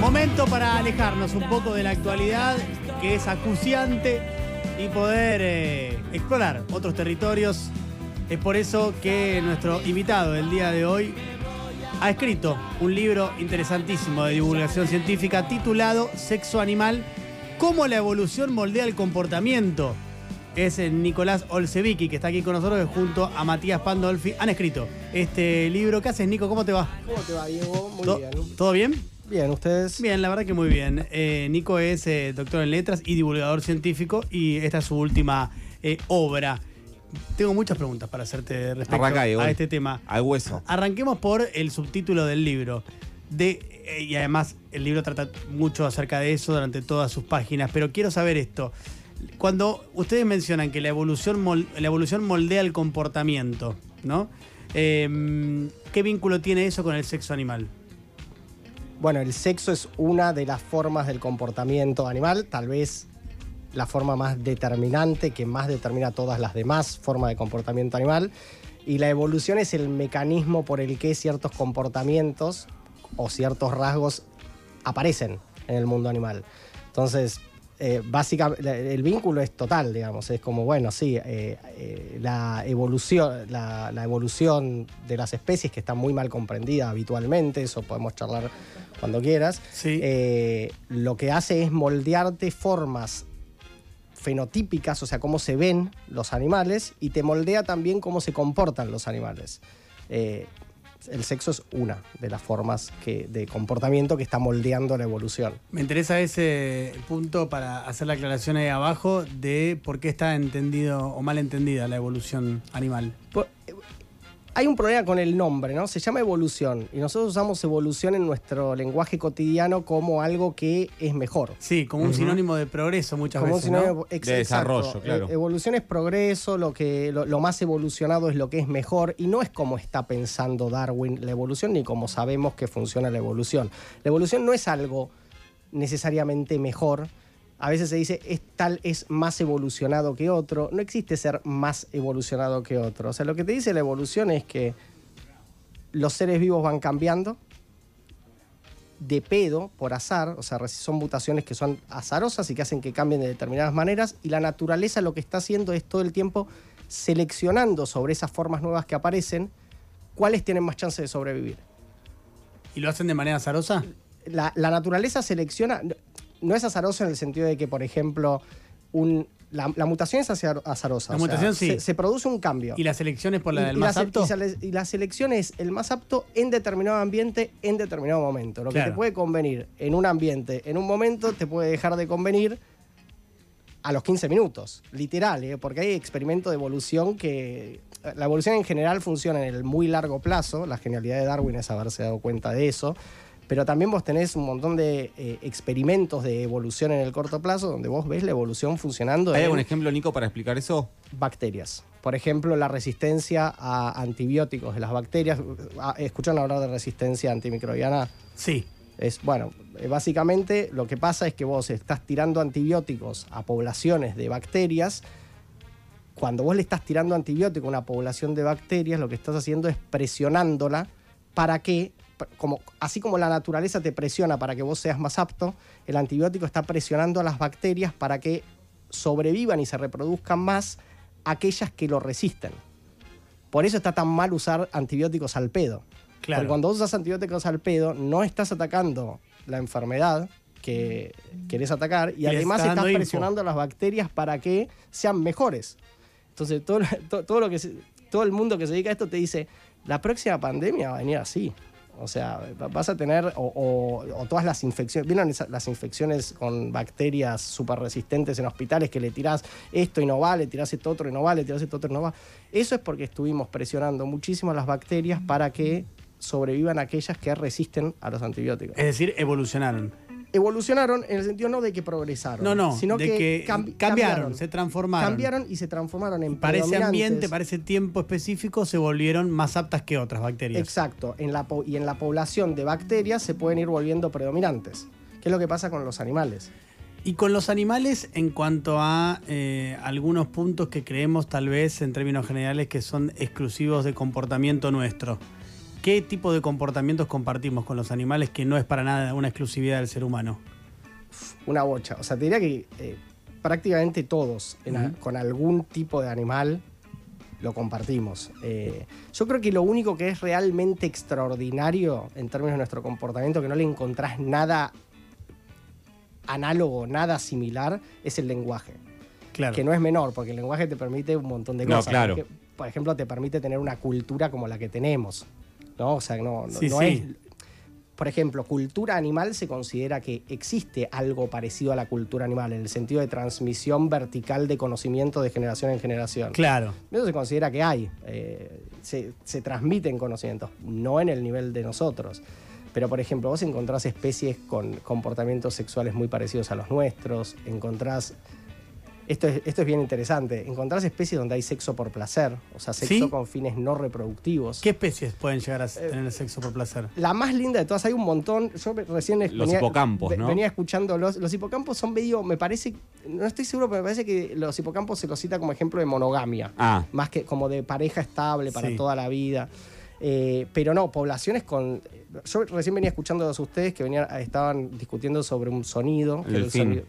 Momento para alejarnos un poco de la actualidad que es acuciante y poder eh, explorar otros territorios. Es por eso que nuestro invitado del día de hoy ha escrito un libro interesantísimo de divulgación científica titulado Sexo Animal, cómo la evolución moldea el comportamiento. Es eh, Nicolás Olsevicki, que está aquí con nosotros, que junto a Matías Pandolfi han escrito este libro. ¿Qué haces, Nico? ¿Cómo te va? ¿Cómo te va, Diego? Muy ¿To- bien. ¿Todo bien? Bien, ¿ustedes? Bien, la verdad que muy bien. Eh, Nico es eh, doctor en letras y divulgador científico y esta es su última eh, obra. Tengo muchas preguntas para hacerte respecto Arranca, a este tema. Al hueso. Arranquemos por el subtítulo del libro. De, eh, y además el libro trata mucho acerca de eso durante todas sus páginas, pero quiero saber esto. Cuando ustedes mencionan que la evolución, mol- la evolución moldea el comportamiento, ¿no? Eh, ¿Qué vínculo tiene eso con el sexo animal? Bueno, el sexo es una de las formas del comportamiento animal, tal vez la forma más determinante, que más determina todas las demás formas de comportamiento animal. Y la evolución es el mecanismo por el que ciertos comportamientos o ciertos rasgos aparecen en el mundo animal. Entonces, eh, básicamente, el vínculo es total, digamos. Es como, bueno, sí, eh, eh, la, evolución, la, la evolución de las especies, que está muy mal comprendida habitualmente, eso podemos charlar cuando quieras, Sí. lo que hace es moldearte formas fenotípicas, o sea, cómo se ven los animales, y te moldea también cómo se comportan los animales. El sexo es una de las formas que, de comportamiento que está moldeando la evolución. Me interesa ese punto para hacer la aclaración ahí abajo de por qué está entendido o mal entendida la evolución animal. Hay un problema con el nombre, ¿no? Se llama evolución y nosotros usamos evolución en nuestro lenguaje cotidiano como algo que es mejor. Sí, como un sinónimo de progreso muchas Como un veces, ¿no? sinónimo- ex- De desarrollo, claro. Eh, Evolución es progreso, lo, que, lo, lo más evolucionado es lo que es mejor y no es como está pensando Darwin la evolución ni como sabemos que funciona la evolución. La evolución no es algo necesariamente mejor. A veces se dice es tal es más evolucionado que otro. No existe ser más evolucionado que otro. O sea, lo que te dice la evolución es que los seres vivos van cambiando, de pedo, por azar, o sea, son mutaciones que son azarosas y que hacen que cambien de determinadas maneras, y la naturaleza lo que está haciendo es todo el tiempo seleccionando sobre esas formas nuevas que aparecen cuáles tienen más chance de sobrevivir. ¿Y lo hacen de manera azarosa? La, la naturaleza selecciona, no es azaroso en el sentido de que, por ejemplo, un, la, la mutación es azar- azarosa. La o sea, mutación sí. Se, se produce un cambio. ¿Y la selección es por la del y más se- apto? y la selección es el más apto en determinado ambiente, en determinado momento. Lo que te puede convenir en un ambiente, en un momento, te puede dejar de convenir a los 15 minutos. Literal, ¿eh? porque hay experimentos de evolución que. La evolución en general funciona en el muy largo plazo. La genialidad de Darwin es haberse dado cuenta de eso. Pero también vos tenés un montón de eh, experimentos de evolución en el corto plazo donde vos ves la evolución funcionando ¿Hay en algún ejemplo, Nico, para explicar eso? bacterias. Por ejemplo, la resistencia a antibióticos de las bacterias. Ah, ¿Escuchan hablar de resistencia antimicrobiana? Sí. Es, bueno, eh, básicamente lo que pasa es que vos estás tirando antibióticos a poblaciones de bacterias. Cuando vos le estás tirando antibiótico a una población de bacterias, lo que estás haciendo es presionándola para que, como, así como la naturaleza te presiona para que vos seas más apto, el antibiótico está presionando a las bacterias para que sobrevivan y se reproduzcan más aquellas que lo resisten. Por eso está tan mal usar antibióticos al pedo. Claro. Porque cuando usas antibióticos al pedo, no estás atacando la enfermedad que querés atacar y, además está estás info. presionando a las bacterias para que sean mejores. Entonces, todo, todo, todo lo que todo el mundo que se dedica a esto te dice, la próxima pandemia va a venir así. O sea, va- vas a tener, o, todas las infecciones, ¿vieron las infecciones con bacterias súper resistentes en hospitales que le tirás esto y no va, le tirás esto otro y no va, le tirás esto otro y no va? Eso es porque estuvimos presionando muchísimo a las bacterias para que sobrevivan aquellas que resisten a los antibióticos. Es decir, evolucionaron. Evolucionaron en el sentido no de que progresaron, No, no, sino de que, que cambi- cambiaron, se transformaron. Cambiaron y se transformaron en Para ese ambiente, para ese tiempo específico, se volvieron más aptas que otras bacterias. Exacto, en la po- y en la población de bacterias se pueden ir volviendo predominantes. ¿Qué es lo que pasa con los animales? Y con los animales, en cuanto a eh, algunos puntos que creemos tal vez en términos generales que son exclusivos de comportamiento nuestro. ¿Qué tipo de comportamientos compartimos con los animales que no es para nada una exclusividad del ser humano? Una bocha. O sea, te diría que eh, prácticamente todos en con algún tipo de animal lo compartimos. Eh, yo creo que lo único que es realmente extraordinario en términos de nuestro comportamiento, que no le encontrás nada análogo, nada similar, es el lenguaje. Claro. Que no es menor, porque el lenguaje te permite un montón de No, cosas. claro. Por ejemplo, te permite tener una cultura como la que tenemos. ¿No? O sea, no, no, Sí, no sí. es. Por ejemplo, cultura animal se considera que existe algo parecido a la cultura animal, en el sentido de transmisión vertical de conocimiento de generación en generación. Claro. Eso se considera que hay. eh, se, se transmiten conocimientos, no en el nivel de nosotros. Pero, por ejemplo, vos encontrás especies con comportamientos sexuales muy parecidos a los nuestros, encontrás... Esto es, esto es bien interesante. Encontrás especies donde hay sexo por placer, o sea, sexo ¿Sí? con fines no reproductivos. ¿Qué especies pueden llegar a Eh, tener sexo por placer? La más linda de todas, hay un montón. Yo recién Los hipocampos, ¿no? venía escuchando los, los hipocampos son medio, me parece, no estoy seguro, pero me parece que los hipocampos se los cita como ejemplo de monogamia. Ah, más que como de pareja estable para Sí. toda la vida. Eh, pero no, poblaciones con. Yo recién venía escuchando a ustedes que venían, estaban discutiendo sobre un sonido. que El delfín. sonido-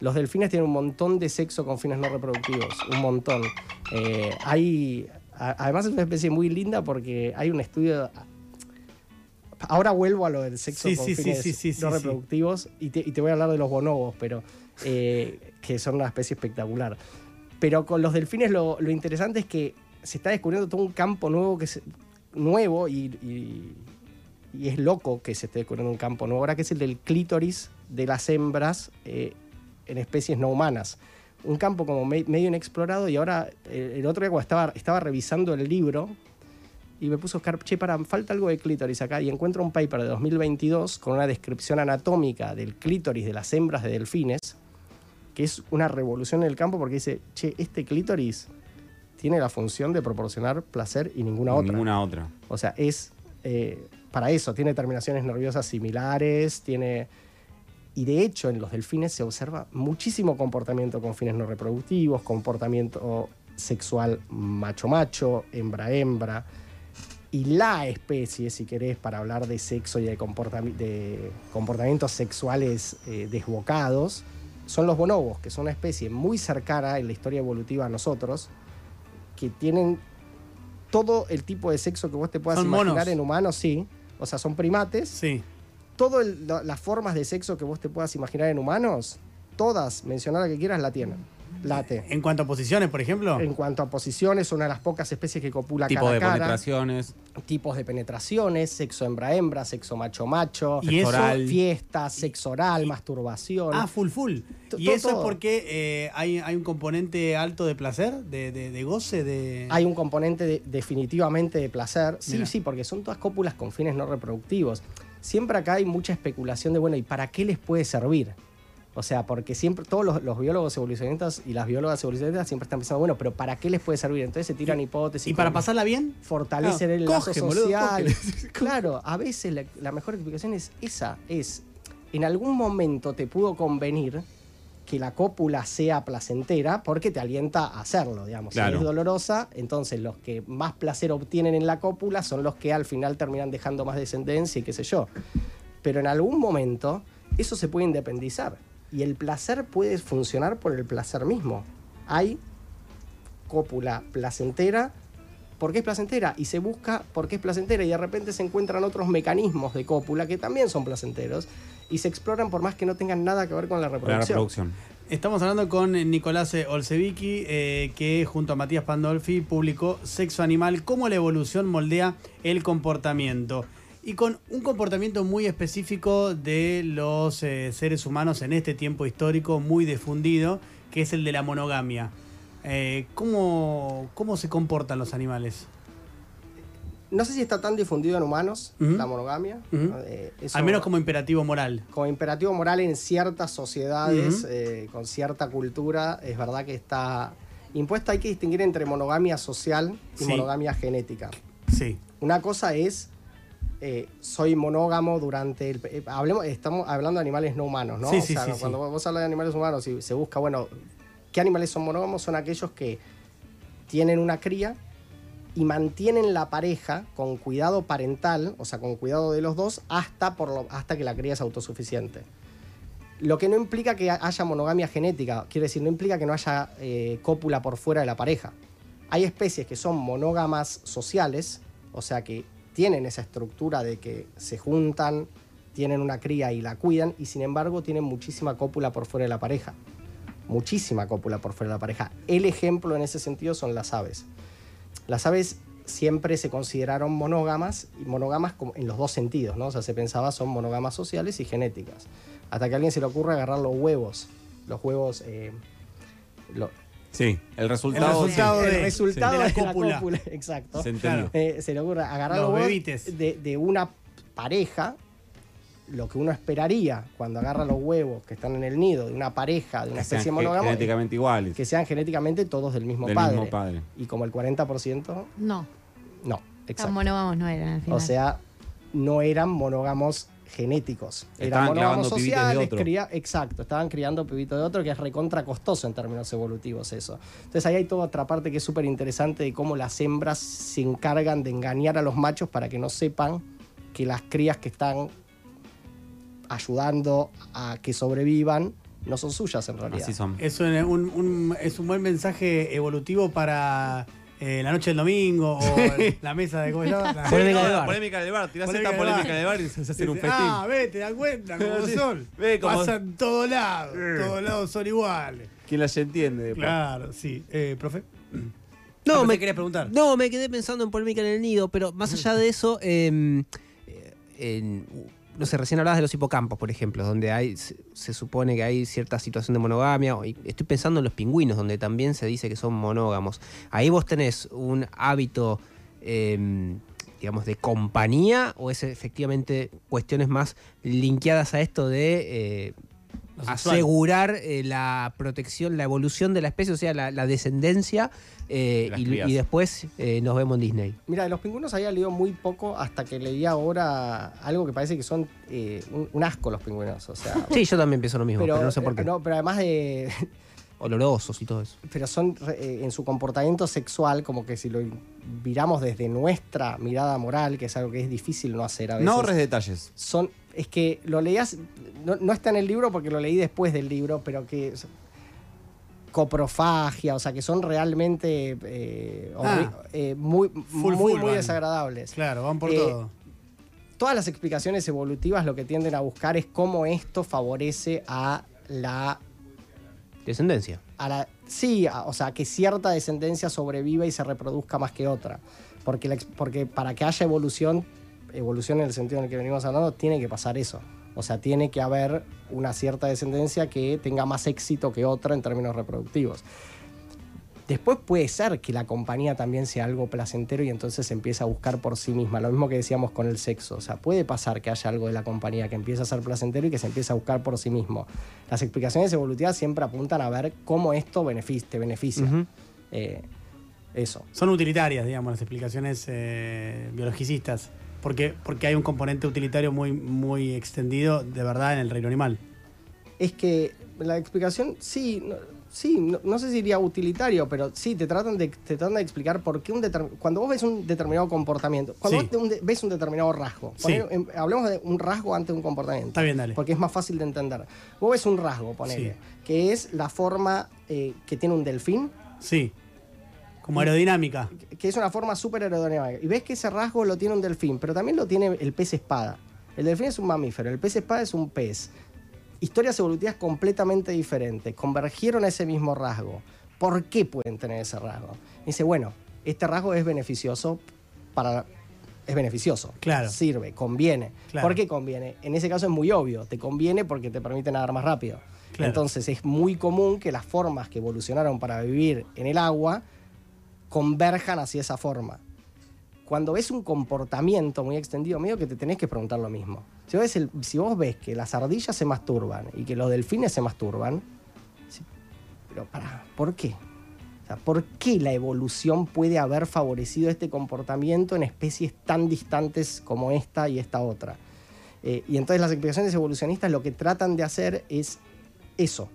Los delfines tienen un montón de sexo con fines no reproductivos, un montón. Eh, hay, a- además es una especie muy linda porque hay un estudio. Ahora vuelvo a lo del sexo Sí, con sí, fines sí, no reproductivos y te, y te voy a hablar de los bonobos, pero eh, que son una especie espectacular. Pero con los delfines lo, lo interesante es que se está descubriendo todo un campo nuevo que es nuevo y, y- y es loco que se esté descubriendo un campo nuevo ahora que es el del clítoris de las hembras eh, en especies no humanas. Un campo como me- medio inexplorado y ahora eh, el otro día estaba, estaba revisando el libro y me puso a buscar, che, para, falta algo de clítoris acá y encuentro un paper de 2022 con una descripción anatómica del clítoris de las hembras de delfines que es una revolución en el campo porque dice, che, este clítoris tiene la función de proporcionar placer y ninguna otra. ninguna otra. O sea, es eh, para eso, tiene terminaciones nerviosas similares, tiene... Y de hecho en los delfines se observa muchísimo comportamiento con fines no reproductivos, comportamiento sexual macho-macho, hembra-hembra. Y la especie, si querés, para hablar de sexo y de, comportami- de comportamientos sexuales eh, desbocados, son los bonobos, que son una especie muy cercana en la historia evolutiva a nosotros, que tienen todo el tipo de sexo que vos te puedas Son imaginar monos. en humanos, sí. O sea, son primates. Sí. Todas las formas de sexo que vos te puedas imaginar en humanos, todas, mencionar la que quieras, la tienen. Late. En cuanto a posiciones, por ejemplo. En cuanto a posiciones, una de las pocas especies que copula tipo cara de a cara. penetraciones. Tipos de penetraciones, sexo hembra-hembra, sexo macho-macho, Y eso- oral. fiesta, sexo oral, masturbación. Ah, full, full. ¿Y todo, eso es porque eh, hay, hay un componente alto de placer, de, de- de goce, de... Hay un componente de- definitivamente de placer. Sí, Mira. sí, porque son todas cópulas con fines no reproductivos. Siempre acá hay mucha especulación de, bueno, ¿y para qué les puede servir? O sea, porque siempre todos los, los biólogos evolucionistas y las biólogas evolucionistas siempre están pensando, bueno, pero ¿para qué les puede servir? Entonces se tiran hipótesis. ¿Y para pasarla bien? Fortalecer Ah, el lazo coge, boludo, social. coge. claro, a veces la, la mejor explicación es esa, es en algún momento te pudo convenir que la cópula sea placentera porque te alienta a hacerlo, digamos. Claro. Si es dolorosa, entonces los que más placer obtienen en la cópula son los que al final terminan dejando más descendencia y qué sé yo. Pero en algún momento eso se puede independizar y el placer puede funcionar por el placer mismo. Hay cópula placentera porque es placentera y se busca por qué es placentera y de repente se encuentran otros mecanismos de cópula que también son placenteros y se exploran por más que no tengan nada que ver con la La reproducción. reproducción. Estamos hablando con Nicolás Olsevicki, eh, que junto a Matías Pandolfi publicó Sexo Animal, cómo la evolución moldea el comportamiento. Y con un comportamiento muy específico de los eh, seres humanos en este tiempo histórico, muy difundido, que es el de la monogamia. Eh, ¿cómo, ¿Cómo se comportan los animales? No sé si está tan difundido en humanos la monogamia. Eh, eso- Al menos como imperativo moral. como imperativo moral en ciertas sociedades, eh, con cierta cultura, es verdad que está impuesta. Hay que distinguir entre monogamia social y Sí. monogamia genética. Sí. Una cosa es, eh, soy monógamo durante el... eh, hablemos, estamos hablando de animales no humanos, ¿no? Sí, O sí, sea, sí, sí. cuando vos hablas de animales humanos y se busca, bueno, ¿qué animales son monógamos? Son aquellos que tienen una cría y mantienen la pareja con cuidado parental, o sea, con cuidado de los dos, hasta, por hasta que la cría es autosuficiente. Lo que no implica que haya monogamia genética, quiere decir, no implica que no haya eh, cópula por fuera de la pareja. Hay especies que son monógamas sociales, o sea, que tienen esa estructura de que se juntan, tienen una cría y la cuidan, y sin embargo tienen muchísima cópula por fuera de la pareja. Muchísima cópula por fuera de la pareja. El ejemplo en ese sentido son las aves. Las aves siempre se consideraron monógamas, y monógamas como en los dos sentidos, ¿no? O sea, se pensaba son monógamas sociales y genéticas. Hasta que a alguien se le ocurre agarrar los huevos, los huevos... eh, lo- Sí, el resultado. El resultado el de- resultado de la de la cópula. cópula, exacto. Se. Eh, se le ocurre agarrar Los los, huevos de una pareja, lo que uno esperaría cuando agarra los huevos que están en el nido de una pareja, de una especie monógama, genéticamente iguales. que sean genéticamente todos del mismo Del padre. mismo padre. Y como el 40%, No, no, tan exacto. monógamos no eran al final. O sea, no eran monógamos genéticos. Eran Estaban monógamos pibitos de sociales, otro. cría- exacto, estaban criando pibitos de otro, que es recontra costoso en términos evolutivos eso. Entonces ahí hay toda otra parte que es súper interesante de cómo las hembras se encargan de engañar a los machos para que no sepan que las crías que están ayudando a que sobrevivan no son suyas en realidad. Así son. Es un, un- un- es un buen mensaje evolutivo para eh, la noche del domingo o la mesa de... ¿cómo se llama? La- Polémica del la bar. polémica del bar. Tirás Polémica esta del polémica bar. del bar y se hace un festín. Ah, ve, te das cuenta cómo Sí. son. Ve cómo- Pasan en todos lados. Todos lados son iguales. ¿Quién las entiende? después? Claro, sí. Eh, profe. No, Ah, me querías preguntar. No, me quedé pensando en polémica en el nido, pero más allá de eso, em, eh, en- no sé, recién hablabas de los hipocampos, por ejemplo, donde hay, se, supone que hay cierta situación de monogamia. estoy pensando en los pingüinos, donde también se dice que son monógamos. Ahí vos tenés un hábito, em, digamos, de compañía, o es efectivamente cuestiones más linkeadas a esto de eh. Asegurar eh, la protección, la evolución de la especie, o sea, la, la descendencia, eh, y, después eh, nos vemos en Disney. Mira, de los pingüinos había leído muy poco hasta que leí ahora algo que parece que son eh, un, un asco los pingüinos. O sea, Sí, yo también pienso lo mismo, pero, no sé por qué. eh, no, pero además de. Olorosos y todo eso. Pero son eh, en su comportamiento sexual, como que si lo miramos desde nuestra mirada moral, que es algo que es difícil no hacer a veces. No ahorres detalles. son. Es que lo leías. No, no está en el libro porque lo leí después del libro, pero que. coprofagia, o sea, que son realmente eh, Ah. eh, muy, Full, muy, full muy desagradables. Claro, van por Eh, todo. todas las explicaciones evolutivas lo que tienden a buscar es cómo esto favorece a la. Descendencia. A la sí, o sea, que cierta descendencia sobreviva y se reproduzca más que otra. Porque, la porque para que haya evolución, evolución en el sentido en el que venimos hablando, tiene que pasar eso. O sea, tiene que haber una cierta descendencia que tenga más éxito que otra en términos reproductivos. Después puede ser que la compañía también sea algo placentero y entonces se empieza a buscar por sí misma. Lo mismo que decíamos con el sexo. O sea, puede pasar que haya algo de la compañía que empieza a ser placentero y que se empieza a buscar por sí mismo. Las explicaciones evolutivas siempre apuntan a ver cómo esto benefic- te beneficia. Eh, eso. Son utilitarias, digamos, las explicaciones eh, biologicistas. Porque, porque hay un componente utilitario muy, muy extendido de verdad en el reino animal. Es que la explicación, sí, no, sí, no, no sé si diría utilitario, pero sí, te tratan de, te tratan de explicar por qué un determinado. Cuando vos ves un determinado comportamiento, cuando Sí. vos un ves un determinado rasgo, Sí. em, hablemos de un rasgo antes de un comportamiento. Está bien, dale. Porque es más fácil de entender. Vos ves un rasgo, ponele, Sí. que es la forma eh, que tiene un delfín, Sí. Como aerodinámica. que es una forma súper aerodinámica. Y ves que ese rasgo lo tiene un delfín, pero también lo tiene el pez espada. El delfín es un mamífero, el pez espada es un pez. Historias evolutivas completamente diferentes, convergieron a ese mismo rasgo. ¿Por qué pueden tener ese rasgo? Dice, bueno, este rasgo es beneficioso para... Es beneficioso. Claro. Sirve, conviene. Claro. ¿Por qué conviene? En ese caso es muy obvio. Te conviene porque te permite nadar más rápido. Claro. Entonces es muy común que las formas que evolucionaron para vivir en el agua converjan hacia esa forma. Cuando ves un comportamiento muy extendido, medio que te tenés que preguntar lo mismo. Si vos, ves si vos ves que las ardillas se masturban y que los delfines se masturban, pero para, ¿por qué? O sea, ¿Por qué la evolución puede haber favorecido este comportamiento en especies tan distantes como esta y esta otra? Eh, y entonces las explicaciones evolucionistas lo que tratan de hacer es eso,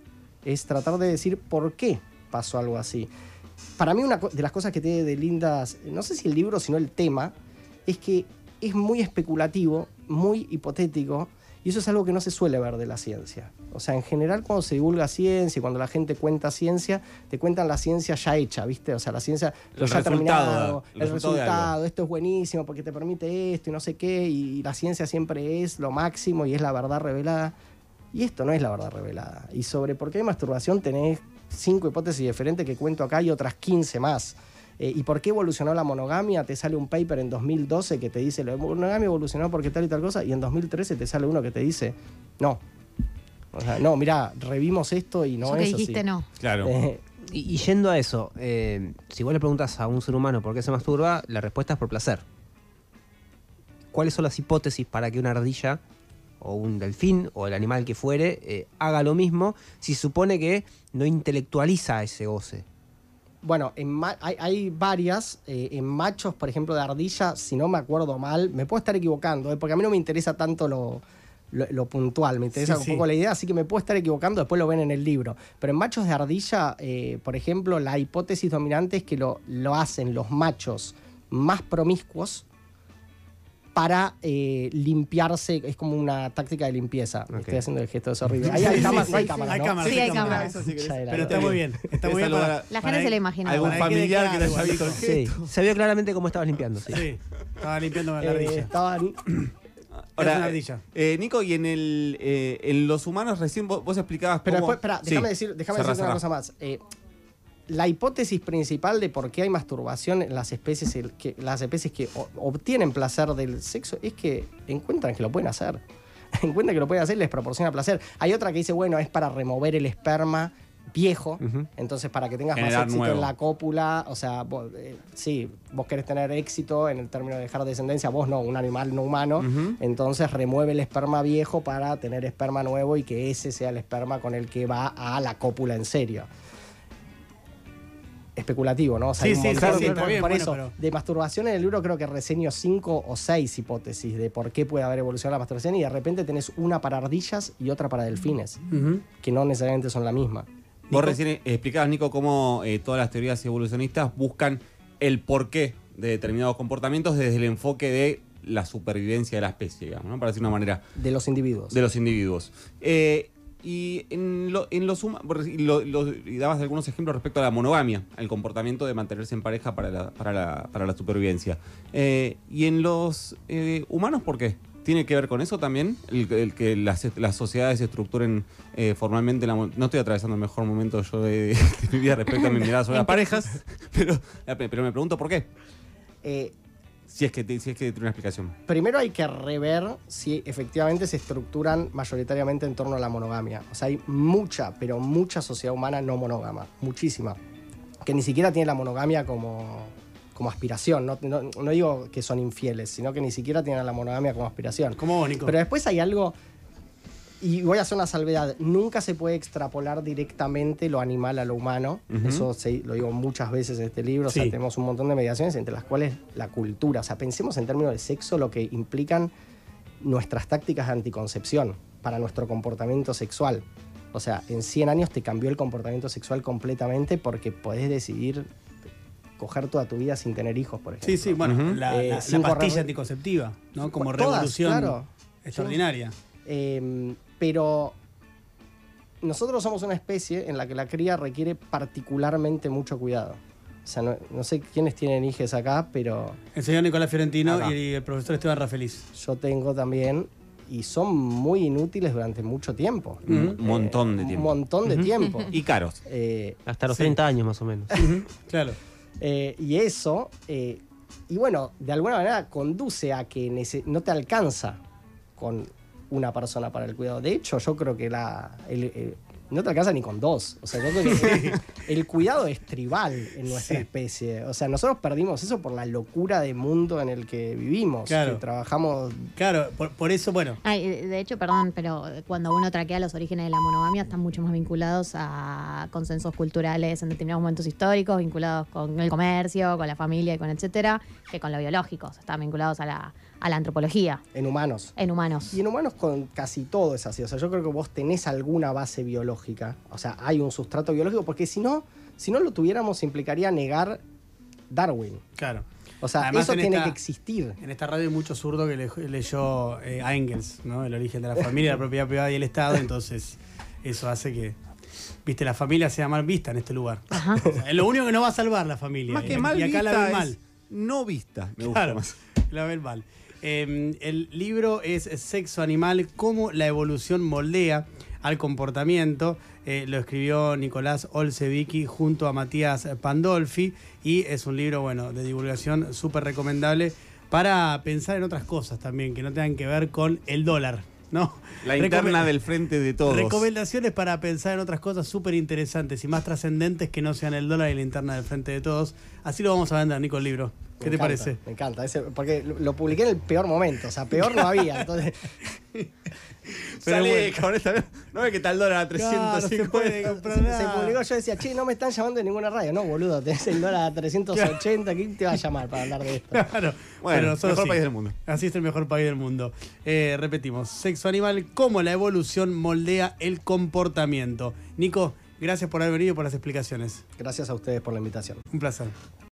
es tratar de decir por qué pasó algo así. Para mí una de las cosas que tiene de lindas, no sé si el libro, sino el tema, es que es muy especulativo, muy hipotético, y eso es algo que no se suele ver de la ciencia. O sea, en general cuando se divulga ciencia y cuando la gente cuenta ciencia, te cuentan la ciencia ya hecha, ¿viste? O sea, la ciencia lo ya terminado, el el resultado resultado, esto es buenísimo porque te permite esto y no sé qué, y la ciencia siempre es lo máximo y es la verdad revelada. Y esto no es la verdad revelada. Y sobre por qué hay masturbación tenés cinco hipótesis diferentes que cuento acá y otras 15 más. Eh, ¿Y por qué evolucionó la monogamia? Te sale un paper en 2012 que te dice la monogamia evolucionó porque tal y tal cosa, y en 2013 te sale uno que te dice, no. O sea, no, mira, revimos esto y no Eso que es dijiste así. no. Claro. Eh, Y, y yendo a eso, eh, si vos le preguntas a un ser humano por qué se masturba, la respuesta es por placer. ¿Cuáles son las hipótesis para que una ardilla o un delfín o el animal que fuere eh, haga lo mismo si supone que no intelectualiza ese goce? Bueno, en ma- hay, hay varias. eh, en machos, por ejemplo, de ardilla, si no me acuerdo mal, me puedo estar equivocando, eh, porque a mí no me interesa tanto lo, lo- lo puntual, me interesa Sí, un sí. poco la idea, así que me puedo estar equivocando, después lo ven en el libro. Pero en machos de ardilla, eh, por ejemplo, la hipótesis dominante es que lo, lo hacen los machos más promiscuos para eh, limpiarse, es como una táctica de limpieza. Estoy haciendo el gesto, es horrible. Ahí hay cámaras, no hay sí, cámaras, hay ¿no? cámaras, Sí, hay cámaras. cámaras. Eso sí que- Ya era. Pero está muy bien. Está muy bien Esa para, lugar- La para gente se lo que- imagina. Algún que familiar que le claro, haya visto el. Sí, gesto. se vio claramente cómo estabas limpiando. Sí. Sí, estaba limpiando la Eh, ardilla. estaban- una ardilla. eh, Nico, y en el eh, en los humanos recién vos, vos explicabas Pero cómo... después, espera, Sí, déjame decir, déjame decirte una cosa más. Eh, la hipótesis principal de por qué hay masturbación en las especies el- que, las especies que o- obtienen placer del sexo es que encuentran que lo pueden hacer. encuentran que lo pueden hacer y les proporciona placer. Hay otra que dice, bueno, es para remover el esperma viejo, entonces para que tengas Generar más éxito nuevo. en la cópula, o sea, vos, eh, sí, vos querés tener éxito en el término de dejar descendencia, vos no, un animal no humano, entonces remueve el esperma viejo para tener esperma nuevo y que ese sea el esperma con el que va a la cópula en serio. Especulativo, ¿no? O sea, Sí, sí, montón sí, sí, por, bien, por bueno, eso, pero- de masturbación en el libro creo que reseño cinco o seis hipótesis de por qué puede haber evolucionado la masturbación y de repente tenés una para ardillas y otra para delfines, que no necesariamente son la misma. Vos recién eh, explicabas, Nico, cómo eh, todas las teorías evolucionistas buscan el porqué de determinados comportamientos desde el enfoque de la supervivencia de la especie, digamos, ¿no? para decir una manera, De los individuos. de los individuos. Eh, y en, lo- en los humanos, y, lo- lo- y dabas algunos ejemplos respecto a la monogamia, al comportamiento de mantenerse en pareja para la, para la, para la supervivencia. Eh, y en los eh, humanos, ¿por qué? ¿Tiene que ver con eso también? El, el que las, las sociedades se estructuren eh, formalmente. la no estoy atravesando el mejor momento yo de, de mi vida respecto a mi mirada sobre las parejas, pero, pero me pregunto por qué. Eh, Si es que, te- si es que tiene una explicación. Primero hay que rever si efectivamente se estructuran mayoritariamente en torno a la monogamia. O sea, hay mucha, pero mucha sociedad humana no monógama, muchísima, que ni siquiera tiene la monogamia como, como aspiración. No, no- no digo que son infieles, sino que ni siquiera tienen la monogamia como aspiración. Como. Pero después hay algo, y voy a hacer una salvedad, nunca se puede extrapolar directamente lo animal a lo humano. Eso se- lo digo muchas veces en este libro. O sea, Sí. tenemos un montón de mediaciones entre las cuales la cultura. O sea, pensemos en términos de sexo lo que implican nuestras tácticas de anticoncepción para nuestro comportamiento sexual. O sea, en 100 años te cambió el comportamiento sexual completamente porque podés decidir coger toda tu vida sin tener hijos, por ejemplo. Sí, sí, bueno, la, Eh, la- la sin pastilla correr- anticonceptiva, ¿no? Como Todas, revolución claro. extraordinaria. Eh, pero nosotros somos una especie en la que la cría requiere particularmente mucho cuidado. O sea, no, no sé quiénes tienen hijos acá, pero El señor Nicolás Fiorentino Acá. y el profesor Esteban Rafeliz. yo tengo también y son muy inútiles durante mucho tiempo. Un montón de Un tiempo. montón de tiempo. Y caros. Eh, Hasta los Sí. 30 años más o menos. Claro. Eh, y eso, eh, y bueno, de alguna manera conduce a que no te alcanza con una persona para el cuidado. De hecho, yo creo que la, el- eh, no te alcanza ni con dos. O sea, yo creo que el cuidado es tribal en nuestra Sí. especie. O sea, nosotros perdimos eso por la locura de mundo en el que vivimos. Claro. Que trabajamos Claro, por, por eso, bueno, Ay, de hecho, perdón, pero cuando uno traquea los orígenes de la monogamia están mucho más vinculados a consensos culturales en determinados momentos históricos, vinculados con el comercio, con la familia y con etcétera, que con lo biológico. O sea, están vinculados a la, a la antropología en humanos. en humanos. Y en humanos con casi todo es así. O sea, yo creo que vos tenés alguna base biológica. O sea, hay un sustrato biológico, porque si no, si no lo tuviéramos, implicaría negar Darwin. Claro. O sea, Además, eso en tiene esta- que existir. En esta radio hay mucho zurdo que le- leyó eh, a Engels, ¿no? El origen de la familia, la propiedad privada y el Estado, entonces eso hace que, viste, la familia sea mal vista en este lugar. Ajá. O sea, es lo único que no va a salvar la familia. Más y, que mal y acá la ven mal. no vista. Me gusta Claro, más. la ven mal. Eh, el libro es Sexo Animal, cómo la evolución moldea al comportamiento. Eh, lo escribió Nicolás Olsevicki junto a Matías Pandolfi y es un libro, bueno, de divulgación súper recomendable para pensar en otras cosas también, que no tengan que ver con el dólar, ¿no? La interna del frente de todos. Recomendaciones para pensar en otras cosas súper interesantes y más trascendentes que no sean el dólar y la interna del frente de todos. Así lo vamos a vender, Nico, el libro. ¿Qué Me te encanta, parece? Me encanta, ese- porque lo, lo publiqué en el peor momento, o sea, peor no había. Entonces, Pero Salí, bueno. cabrón, esta vez. No ve que tal dólar a Claro, no se 350. puede se, publicó, yo decía, che, no me están llamando de ninguna radio. No, boludo, tenés el dólar a 380, ¿quién te va a llamar para hablar de esto? Claro. Bueno, nosotros mejor sí. país del mundo. Así es el mejor país del mundo. Eh, repetimos, sexo animal, cómo la evolución moldea el comportamiento. Nico, gracias por haber venido y por las explicaciones. Gracias a ustedes por la invitación. Un placer.